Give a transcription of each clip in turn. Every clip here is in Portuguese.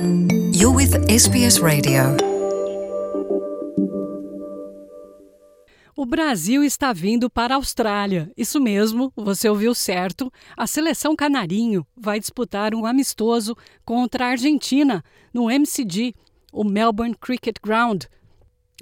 You're with SBS Radio. O Brasil está vindo para a Austrália. Isso mesmo, você ouviu certo. A seleção canarinho vai disputar um amistoso contra a Argentina no MCG, o Melbourne Cricket Ground,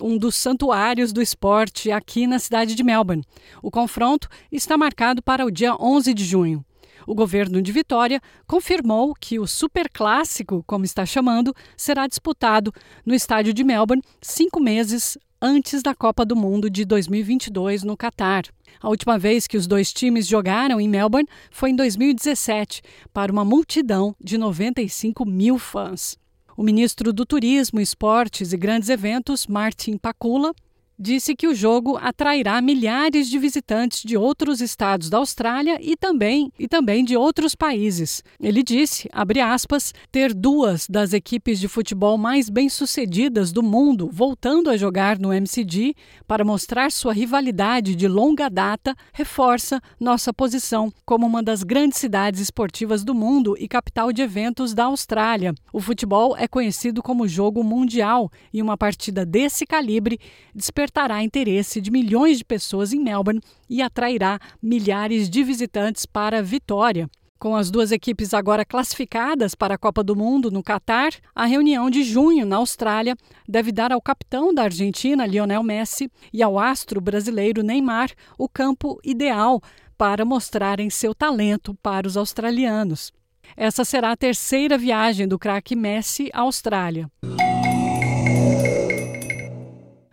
um dos santuários do esporte aqui na cidade de Melbourne. O confronto está marcado para o dia 11 de junho. O governo de Vitória confirmou que o Superclássico, como está chamando, será disputado no estádio de Melbourne cinco meses antes da Copa do Mundo de 2022 no Catar. A última vez que os dois times jogaram em Melbourne foi em 2017, para uma multidão de 95 mil fãs. O ministro do Turismo, Esportes e Grandes Eventos, Martin Pakula, disse que o jogo atrairá milhares de visitantes de outros estados da Austrália e também e também de outros países. Ele disse, aspas, ter duas das equipes de futebol mais bem-sucedidas do mundo voltando a jogar no MCG para mostrar sua rivalidade de longa data reforça nossa posição como uma das grandes cidades esportivas do mundo e capital de eventos da Austrália. O futebol é conhecido como jogo mundial e uma partida desse calibre despertará despertará interesse de milhões de pessoas em Melbourne e atrairá milhares de visitantes para Vitória. Com as duas equipes agora classificadas para a Copa do Mundo no Catar, a reunião de junho na Austrália deve dar ao capitão da Argentina, Lionel Messi, e ao astro brasileiro Neymar o campo ideal para mostrarem seu talento para os australianos. Essa será a terceira viagem do craque Messi à Austrália.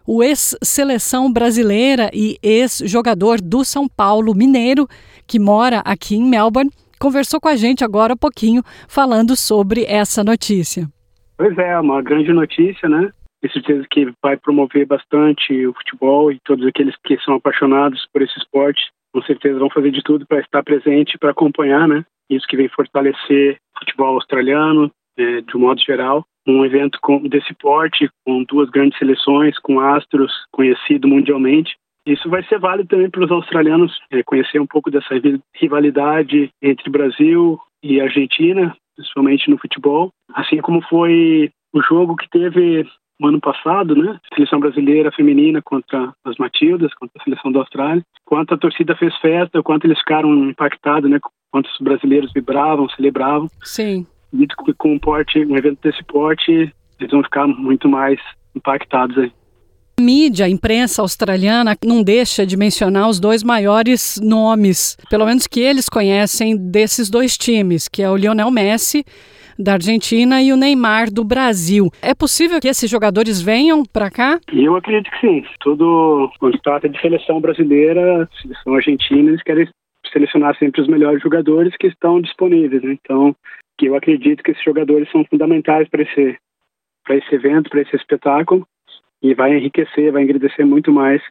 O ex-seleção brasileira e ex-jogador do São Paulo Mineiro, que mora aqui em Melbourne, conversou com a gente agora há pouquinho falando sobre essa notícia. Pois é, uma grande notícia, né? Tenho certeza que vai promover bastante o futebol e todos aqueles que são apaixonados por esse esporte, com certeza vão fazer de tudo para estar presente, para acompanhar, né? Isso que vem fortalecer o futebol australiano, é, de um modo geral, um evento com, desse porte, com duas grandes seleções, com astros conhecido mundialmente. Isso vai ser válido também para os australianos é, conhecer um pouco dessa rivalidade entre Brasil e Argentina, principalmente no futebol, assim como foi o jogo que teve no ano passado, né? Seleção brasileira feminina contra as Matildas, contra a seleção da Austrália. Quanto a torcida fez festa, quanto eles ficaram impactados, né? Quanto os brasileiros vibravam, celebravam. Sim acredito que com um porte, um evento desse porte, eles vão ficar muito mais impactados aí. A mídia, a imprensa australiana não deixa de mencionar os dois maiores nomes, pelo menos que eles conhecem desses dois times, que é o Lionel Messi da Argentina e o Neymar do Brasil. É possível que esses jogadores venham para cá? Eu acredito que sim. Tudo quando se trata de seleção brasileira, seleção argentina, eles querem selecionar sempre os melhores jogadores que estão disponíveis. Né? Então, que eu acredito que esses jogadores são fundamentais para esse, para esse evento, para esse espetáculo, e vai enriquecer, vai engrandecer muito mais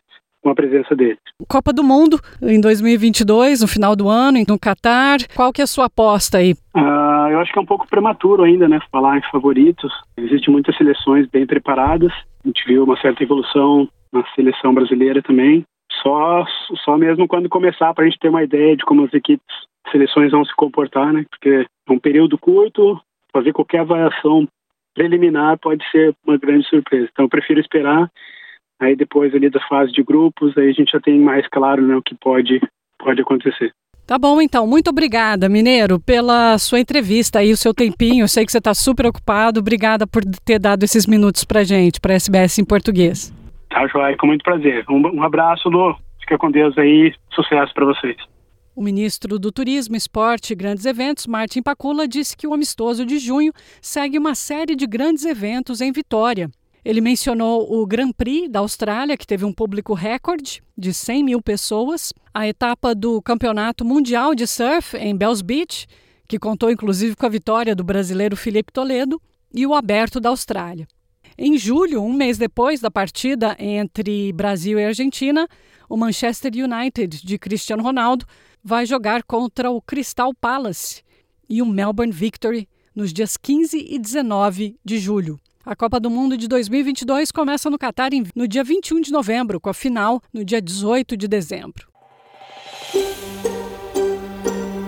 com a presença deles. Copa do Mundo em 2022, no final do ano, no Catar. Qual que é a sua aposta aí? Uh, eu acho que é um pouco prematuro ainda, né, falar em favoritos. Existem muitas seleções bem preparadas. A gente viu uma certa evolução na seleção brasileira também. Só, só mesmo quando começar para a gente ter uma ideia de como as equipes seleções vão se comportar, né? Porque é um período curto, fazer qualquer avaliação preliminar pode ser uma grande surpresa. Então, eu prefiro esperar. Aí depois ali da fase de grupos, aí a gente já tem mais claro né, o que pode, pode acontecer. Tá bom, então. Muito obrigada, Mineiro, pela sua entrevista aí, o seu tempinho. Eu sei que você está super ocupado. Obrigada por ter dado esses minutos para gente, para SBS em português. Tá, Joai, com muito prazer. Um, um abraço, Lu. Fica com Deus aí. Sucesso para vocês. O ministro do Turismo, Esporte e Grandes Eventos, Martin Pacula, disse que o amistoso de junho segue uma série de grandes eventos em Vitória. Ele mencionou o Grand Prix da Austrália, que teve um público recorde de 100 mil pessoas, a etapa do Campeonato Mundial de Surf em Bells Beach, que contou inclusive com a vitória do brasileiro Felipe Toledo, e o Aberto da Austrália. Em julho, um mês depois da partida entre Brasil e Argentina, o Manchester United de Cristiano Ronaldo vai jogar contra o Crystal Palace e o Melbourne Victory nos dias 15 e 19 de julho. A Copa do Mundo de 2022 começa no Catar no dia 21 de novembro, com a final no dia 18 de dezembro.